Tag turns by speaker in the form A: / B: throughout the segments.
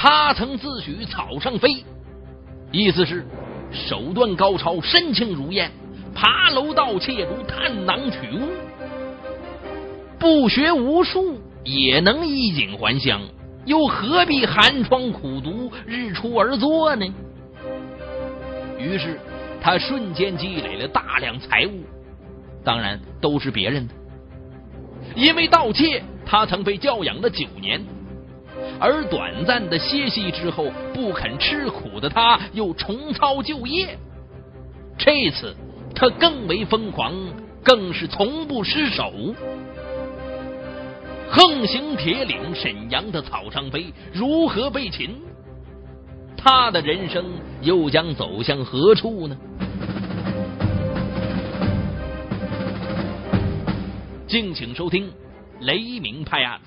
A: 他曾自诩草上飞，意思是手段高超，身轻如燕，爬楼盗窃如探囊取物，不学无术也能衣锦还乡，又何必寒窗苦读，日出而作呢？于是他瞬间积累了大量财物，当然都是别人的。因为盗窃，他曾被教养了九年。而短暂的歇息之后，不肯吃苦的他又重操旧业。这次他更为疯狂，更是从不失手。横行铁岭沈阳的草上飞如何被擒？他的人生又将走向何处呢？敬请收听《雷鸣拍案》。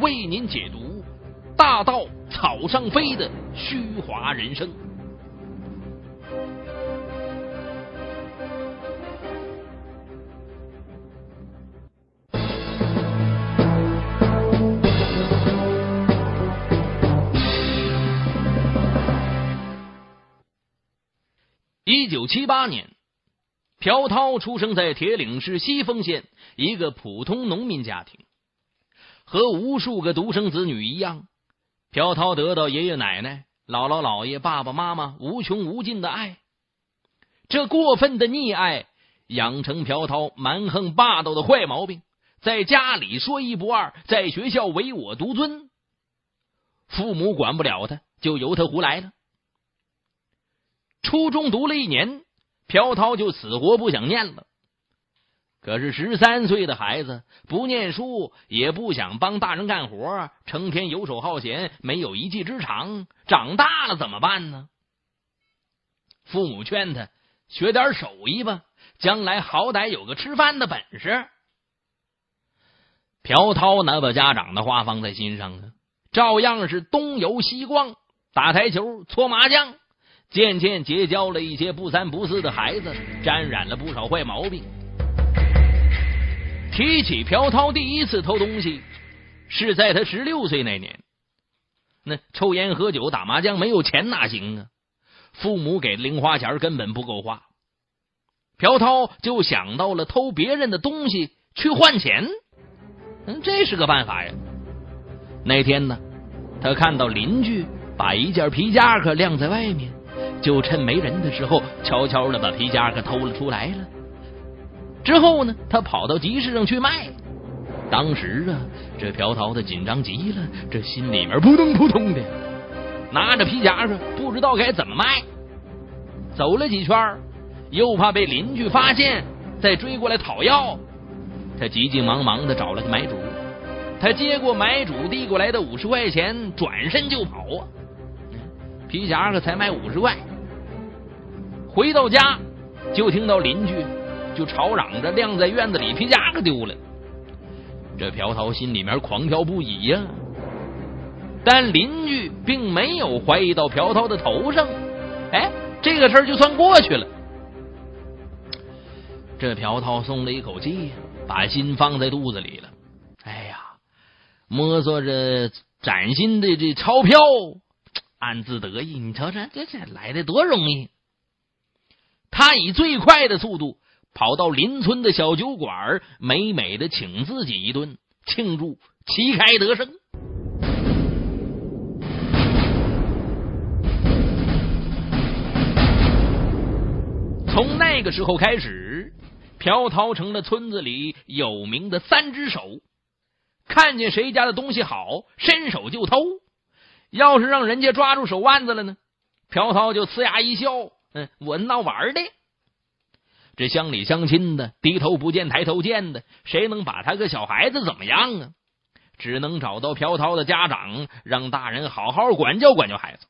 A: 为您解读大道草上飞的虚华人生。一九七八年，朴涛出生在铁岭市西丰县一个普通农民家庭。和无数个独生子女一样，朴涛得到爷爷奶奶、姥姥姥爷、爸爸妈妈无穷无尽的爱。这过分的溺爱养成朴涛蛮横霸道的坏毛病，在家里说一不二，在学校唯我独尊。父母管不了他，就由他胡来了。初中读了一年，朴涛就死活不想念了。可是十三岁的孩子不念书，也不想帮大人干活，成天游手好闲，没有一技之长。长大了怎么办呢？父母劝他学点手艺吧，将来好歹有个吃饭的本事。朴涛哪把家长的话放在心上啊？照样是东游西逛，打台球、搓麻将，渐渐结交了一些不三不四的孩子，沾染了不少坏毛病。提起朴涛第一次偷东西，是在他十六岁那年。那抽烟喝酒打麻将没有钱哪行啊？父母给的零花钱根本不够花，朴涛就想到了偷别人的东西去换钱。嗯，这是个办法呀。那天呢，他看到邻居把一件皮夹克晾在外面，就趁没人的时候，悄悄的把皮夹克偷了出来了。之后呢，他跑到集市上去卖。当时啊，这朴桃的紧张极了，这心里面扑通扑通的，拿着皮夹子不知道该怎么卖。走了几圈，又怕被邻居发现，再追过来讨要。他急急忙忙的找了个买主，他接过买主递过来的五十块钱，转身就跑啊。皮夹子才卖五十块，回到家就听到邻居。就吵嚷着晾在院子里皮夹克丢了，这朴涛心里面狂跳不已呀。但邻居并没有怀疑到朴涛的头上，哎，这个事儿就算过去了。这朴涛松了一口气，把心放在肚子里了。哎呀，摸索着崭新的这钞票，暗自得意。你瞅瞅，这这来的多容易！他以最快的速度。跑到邻村的小酒馆，美美的请自己一顿，庆祝旗开得胜。从那个时候开始，朴涛成了村子里有名的三只手，看见谁家的东西好，伸手就偷。要是让人家抓住手腕子了呢，朴涛就呲牙一笑：“嗯，我闹玩的。”这乡里乡亲的低头不见抬头见的，谁能把他个小孩子怎么样啊？只能找到朴涛的家长，让大人好好管教管教孩子。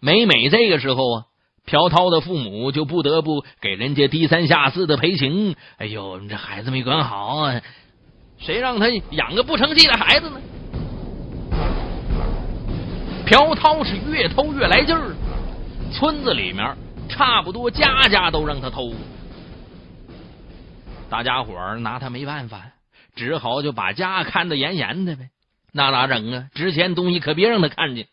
A: 每每这个时候啊，朴涛的父母就不得不给人家低三下四的赔情。哎呦，你这孩子没管好啊！谁让他养个不成器的孩子呢？朴涛是越偷越来劲儿，村子里面。差不多家家都让他偷，大家伙儿拿他没办法，只好就把家看得严严的呗。那咋整啊？值钱东西可别让他看见。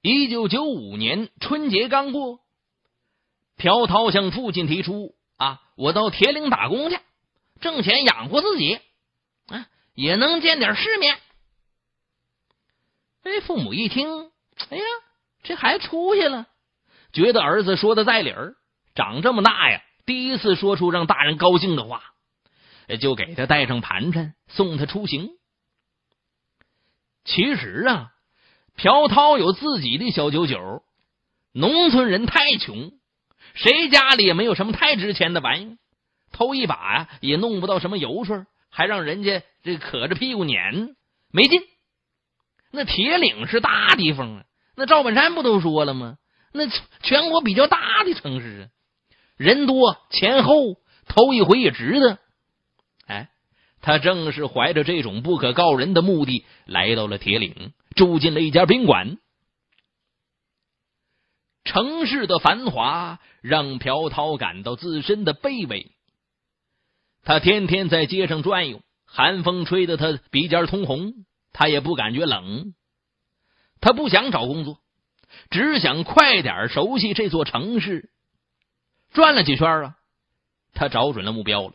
A: 一九九五年春节刚过，朴涛向父亲提出：“啊，我到铁岭打工去，挣钱养活自己，啊，也能见点世面。”哎，父母一听，哎呀，这还出息了，觉得儿子说的在理儿，长这么大呀，第一次说出让大人高兴的话，就给他带上盘缠，送他出行。其实啊。朴涛有自己的小九九，农村人太穷，谁家里也没有什么太值钱的玩意偷一把呀也弄不到什么油水，还让人家这可着屁股撵，没劲。那铁岭是大地方啊，那赵本山不都说了吗？那全国比较大的城市啊，人多钱厚，头一回也值得。哎，他正是怀着这种不可告人的目的来到了铁岭。住进了一家宾馆。城市的繁华让朴涛感到自身的卑微。他天天在街上转悠，寒风吹得他鼻尖通红，他也不感觉冷。他不想找工作，只想快点熟悉这座城市。转了几圈啊，他找准了目标了。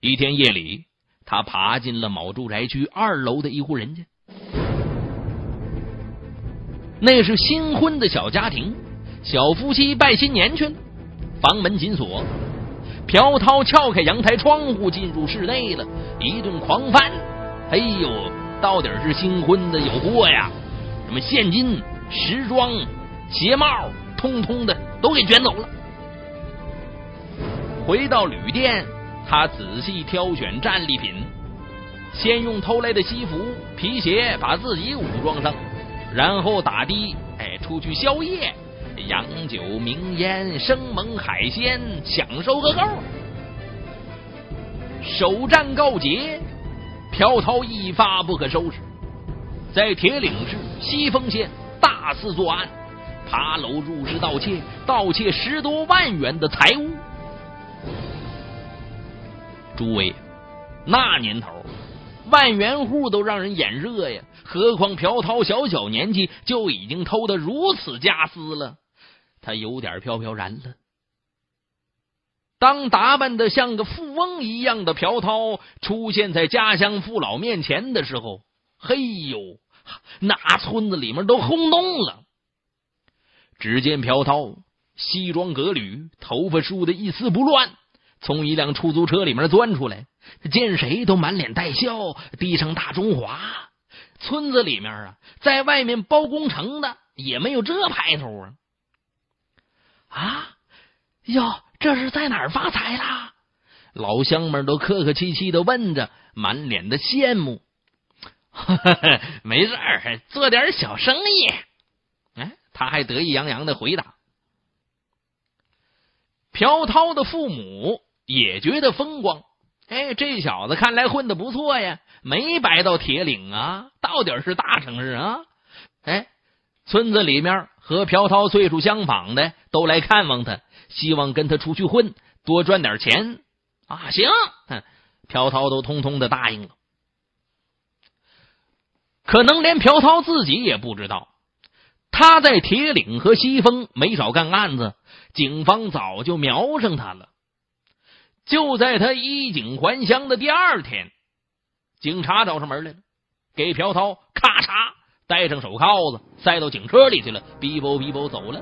A: 一天夜里，他爬进了某住宅区二楼的一户人家。那是新婚的小家庭，小夫妻拜新年去了，房门紧锁。朴涛撬开阳台窗户，进入室内了，一顿狂翻。哎呦，到底是新婚的有货呀！什么现金、时装、鞋帽，通通的都给卷走了。回到旅店，他仔细挑选战利品，先用偷来的西服、皮鞋把自己武装上。然后打的，哎，出去宵夜，洋酒、名烟、生猛海鲜，享受个够。首战告捷，朴涛一发不可收拾，在铁岭市西丰县大肆作案，爬楼入室盗窃，盗窃十多万元的财物。诸位，那年头。万元户都让人眼热呀，何况朴涛小小年纪就已经偷得如此家私了，他有点飘飘然了。当打扮的像个富翁一样的朴涛出现在家乡父老面前的时候，嘿呦，那村子里面都轰动了。只见朴涛西装革履，头发梳的一丝不乱，从一辆出租车里面钻出来。见谁都满脸带笑，低声大中华。村子里面啊，在外面包工程的也没有这派头啊！啊哟，这是在哪儿发财啦？老乡们都客客气气的问着，满脸的羡慕。没事儿，做点小生意。哎，他还得意洋洋的回答。朴涛的父母也觉得风光。哎，这小子看来混的不错呀，没白到铁岭啊，到底是大城市啊！哎，村子里面和朴涛岁数相仿的都来看望他，希望跟他出去混，多赚点钱啊！行，朴涛都通通的答应了。可能连朴涛自己也不知道，他在铁岭和西峰没少干案子，警方早就瞄上他了。就在他衣锦还乡的第二天，警察找上门来了，给朴涛咔嚓戴上手铐子，塞到警车里去了。逼啵逼啵走了。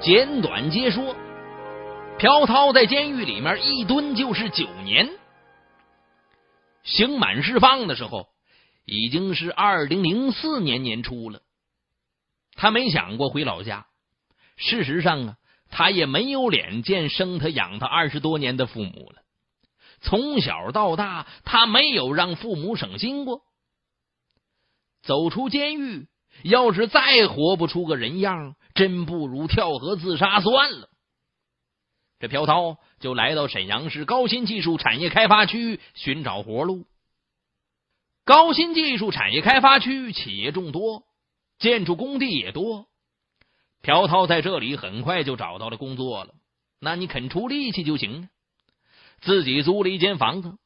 A: 简短接说，朴涛在监狱里面一蹲就是九年，刑满释放的时候已经是二零零四年年初了。他没想过回老家。事实上啊，他也没有脸见生他养他二十多年的父母了。从小到大，他没有让父母省心过。走出监狱，要是再活不出个人样，真不如跳河自杀算了。这朴涛就来到沈阳市高新技术产业开发区寻找活路。高新技术产业开发区企业众多，建筑工地也多。朴涛在这里很快就找到了工作了，那你肯出力气就行。自己租了一间房子。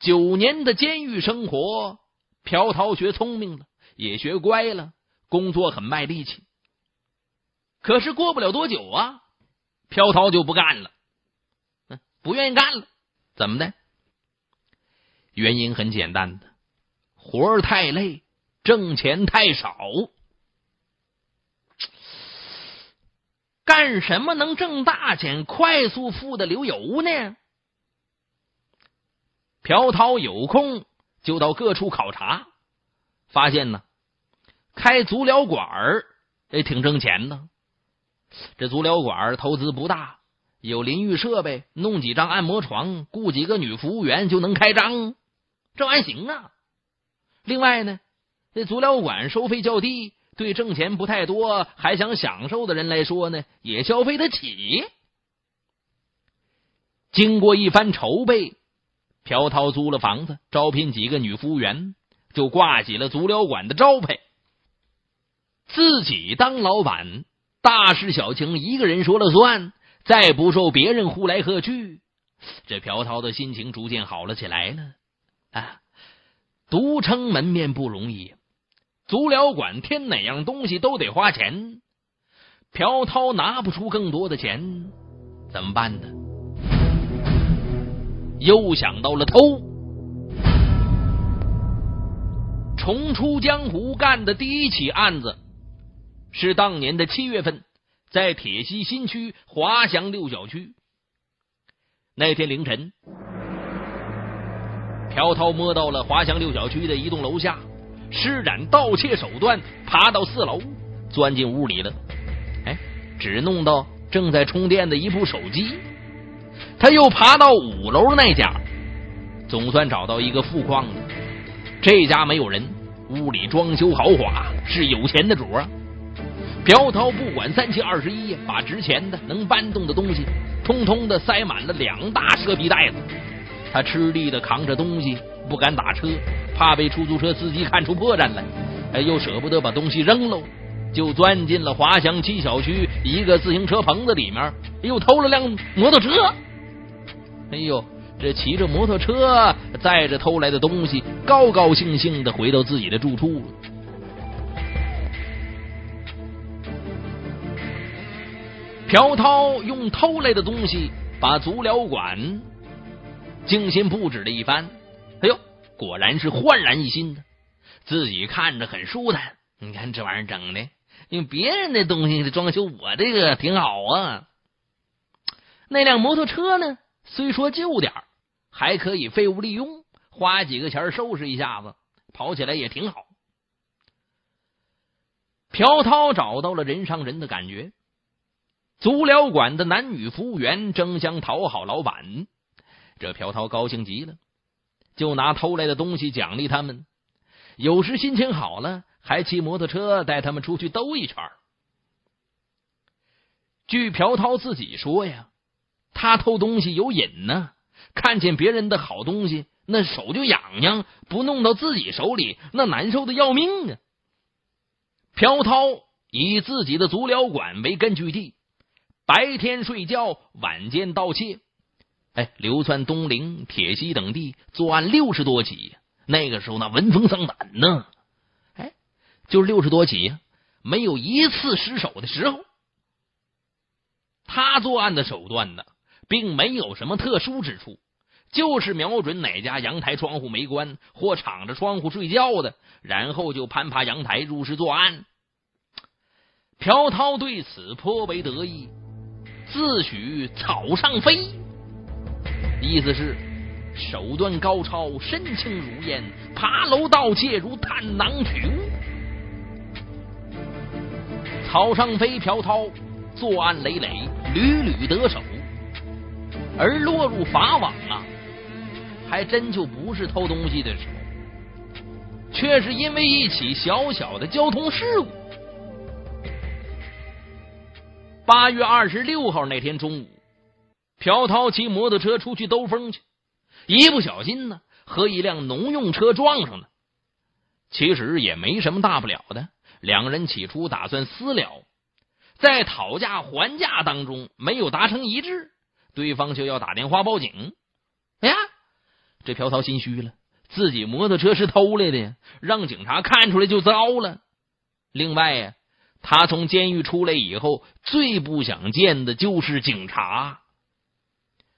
A: 九年的监狱生活，朴涛学聪明了，也学乖了，工作很卖力气。可是过不了多久啊，朴涛就不干了，嗯，不愿意干了。怎么的？原因很简单的，活儿太累，挣钱太少。干什么能挣大钱、快速富的流油呢？朴涛有空就到各处考察，发现呢，开足疗馆儿也挺挣钱的。这足疗馆投资不大，有淋浴设备，弄几张按摩床，雇几个女服务员就能开张，这玩意行啊。另外呢，这足疗馆收费较低，对挣钱不太多还想享受的人来说呢，也消费得起。经过一番筹备，朴涛租了房子，招聘几个女服务员，就挂起了足疗馆的招牌，自己当老板。大事小情一个人说了算，再不受别人呼来喝去。这朴涛的心情逐渐好了起来了。啊，独撑门面不容易，足疗馆添哪样东西都得花钱。朴涛拿不出更多的钱，怎么办呢？又想到了偷。重出江湖干的第一起案子。是当年的七月份，在铁西新区华翔六小区。那天凌晨，朴涛摸到了华翔六小区的一栋楼下，施展盗窃手段，爬到四楼，钻进屋里了。哎，只弄到正在充电的一部手机。他又爬到五楼那家，总算找到一个富矿的。这家没有人，屋里装修豪华，是有钱的主啊。朴涛不管三七二十一，把值钱的、能搬动的东西，通通的塞满了两大蛇皮袋子。他吃力的扛着东西，不敢打车，怕被出租车司机看出破绽来。哎，又舍不得把东西扔喽，就钻进了华翔七小区一个自行车棚子里面，又偷了辆摩托车。哎呦，这骑着摩托车载着偷来的东西，高高兴兴的回到自己的住处了。朴涛用偷来的东西把足疗馆精心布置了一番，哎呦，果然是焕然一新的，自己看着很舒坦。你看这玩意儿整的，用别人的东西装修，我这个挺好啊。那辆摩托车呢，虽说旧点还可以废物利用，花几个钱收拾一下子，跑起来也挺好。朴涛找到了人上人的感觉。足疗馆的男女服务员争相讨好老板，这朴涛高兴极了，就拿偷来的东西奖励他们。有时心情好了，还骑摩托车带他们出去兜一圈。据朴涛自己说呀，他偷东西有瘾呢，看见别人的好东西，那手就痒痒，不弄到自己手里，那难受的要命啊。朴涛以自己的足疗馆为根据地。白天睡觉，晚间盗窃，哎，流窜东陵、铁西等地，作案六十多起。那个时候那闻风丧胆呢，哎，就是六十多起，没有一次失手的时候。他作案的手段呢，并没有什么特殊之处，就是瞄准哪家阳台窗户没关或敞着窗户睡觉的，然后就攀爬阳台入室作案。朴涛对此颇为得意。自诩草上飞，意思是手段高超，身轻如燕，爬楼盗窃如探囊取物。草上飞朴涛作案累累，屡屡得手，而落入法网啊，还真就不是偷东西的时候，却是因为一起小小的交通事故。八月二十六号那天中午，朴涛骑摩托车出去兜风去，一不小心呢，和一辆农用车撞上了。其实也没什么大不了的，两人起初打算私了，在讨价还价当中没有达成一致，对方就要打电话报警。哎呀，这朴涛心虚了，自己摩托车是偷来的呀，让警察看出来就糟了。另外呀，他从监狱出来以后，最不想见的就是警察。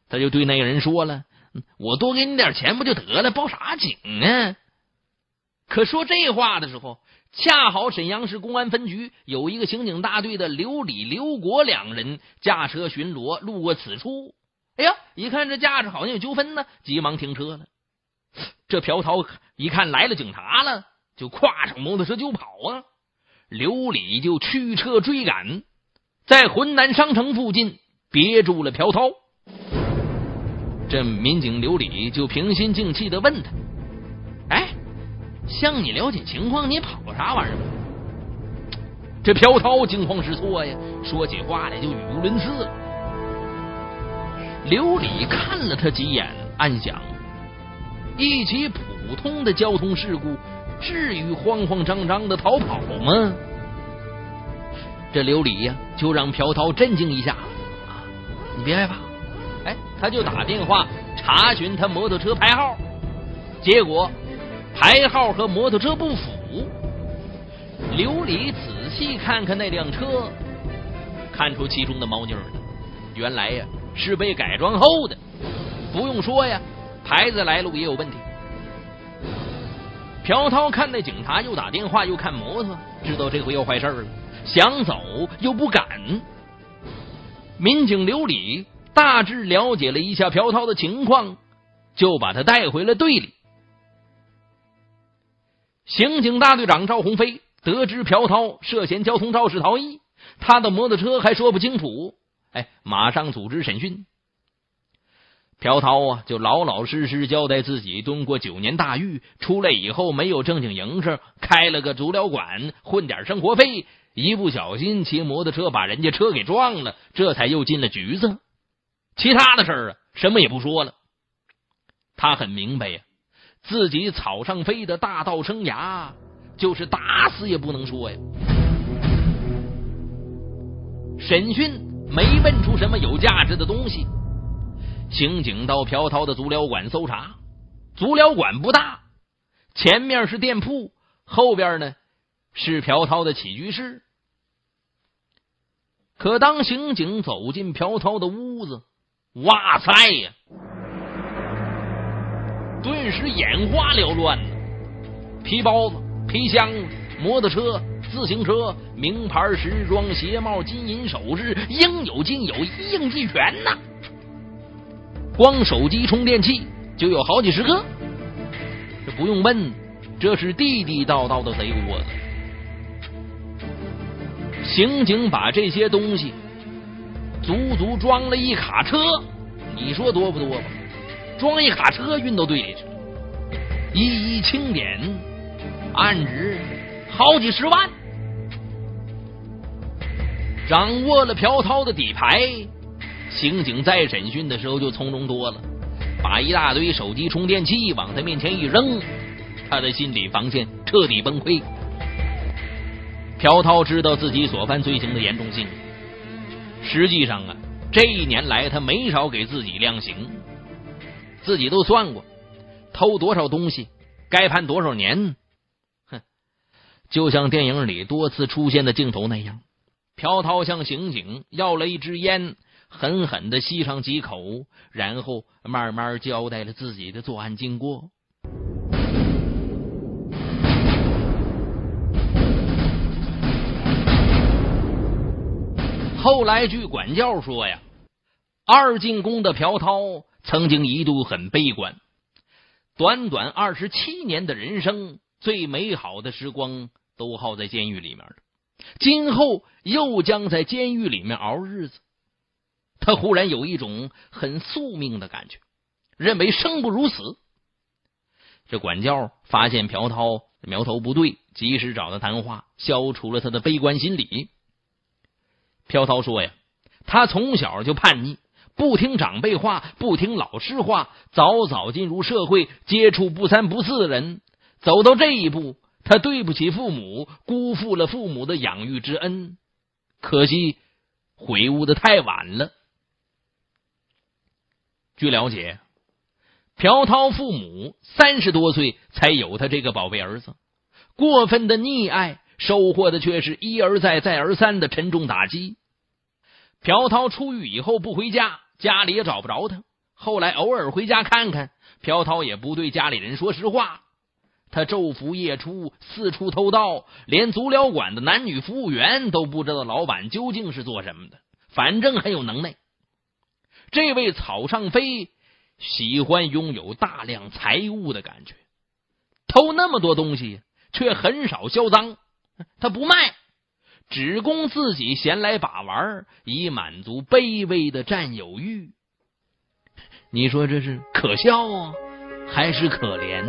A: 他就对那个人说了：“我多给你点钱不就得了，报啥警呢？”可说这话的时候，恰好沈阳市公安分局有一个刑警大队的刘李、刘国两人驾车巡逻，路过此处。哎呀，一看这架势好像有纠纷呢，急忙停车了。这朴涛一看来了警察了，就跨上摩托车就跑啊。刘礼就驱车追赶，在浑南商城附近别住了朴涛。这民警刘礼就平心静气的问他：“哎。”向你了解情况，你跑啥玩意儿？这朴涛惊慌失措呀，说起话来就语无伦次了。刘礼看了他几眼，暗想：一起普通的交通事故，至于慌慌张张的逃跑吗？这刘礼呀，就让朴涛震惊一下啊，你别害怕。哎，他就打电话查询他摩托车牌号，结果。牌号和摩托车不符，刘礼仔细看看那辆车，看出其中的猫腻了。原来呀，是被改装后的。不用说呀，牌子来路也有问题。朴涛看那警察又打电话又看摩托，知道这回要坏事了，想走又不敢。民警刘礼大致了解了一下朴涛的情况，就把他带回了队里。刑警大队长赵鸿飞得知朴涛涉嫌交通肇事逃逸，他的摩托车还说不清楚，哎，马上组织审讯。朴涛啊，就老老实实交代自己蹲过九年大狱，出来以后没有正经营生，开了个足疗馆混点生活费，一不小心骑摩托车把人家车给撞了，这才又进了局子。其他的事儿啊，什么也不说了。他很明白呀。自己草上飞的大道生涯，就是打死也不能说呀。审讯没问出什么有价值的东西，刑警到朴涛的足疗馆搜查，足疗馆不大，前面是店铺，后边呢是朴涛的起居室。可当刑警走进朴涛的屋子，哇塞呀！顿时眼花缭乱，皮包子、皮箱、摩托车、自行车、名牌时装、鞋帽、金银首饰，应有尽有，一应俱全呐！光手机充电器就有好几十个，这不用问，这是地地道道的贼窝子。刑警把这些东西足足装了一卡车，你说多不多吧？装一卡车运到队里去，一一清点，案值好几十万。掌握了朴涛的底牌，刑警再审讯的时候就从容多了，把一大堆手机充电器往他面前一扔，他的心理防线彻底崩溃。朴涛知道自己所犯罪行的严重性，实际上啊，这一年来他没少给自己量刑。自己都算过，偷多少东西该判多少年。哼，就像电影里多次出现的镜头那样，朴涛向刑警要了一支烟，狠狠的吸上几口，然后慢慢交代了自己的作案经过。后来据管教说呀，二进宫的朴涛。曾经一度很悲观，短短二十七年的人生，最美好的时光都耗在监狱里面了。今后又将在监狱里面熬日子，他忽然有一种很宿命的感觉，认为生不如死。这管教发现朴涛苗头不对，及时找他谈话，消除了他的悲观心理。朴涛说：“呀，他从小就叛逆。”不听长辈话，不听老师话，早早进入社会，接触不三不四的人，走到这一步，他对不起父母，辜负了父母的养育之恩，可惜悔悟的太晚了。据了解，朴涛父母三十多岁才有他这个宝贝儿子，过分的溺爱，收获的却是一而再、再而三的沉重打击。朴涛出狱以后不回家，家里也找不着他。后来偶尔回家看看，朴涛也不对家里人说实话。他昼伏夜出，四处偷盗，连足疗馆的男女服务员都不知道老板究竟是做什么的。反正很有能耐。这位草上飞喜欢拥有大量财物的感觉，偷那么多东西却很少销赃。他不卖，只供自己闲来把玩，以满足卑微的占有欲。你说这是可笑啊，还是可怜？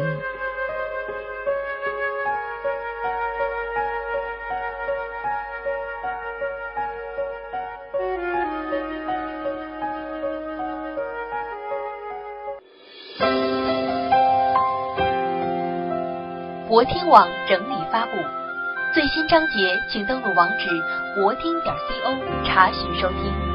B: 博听网整理发布，最新章节请登录网址国听点 co 查询收听。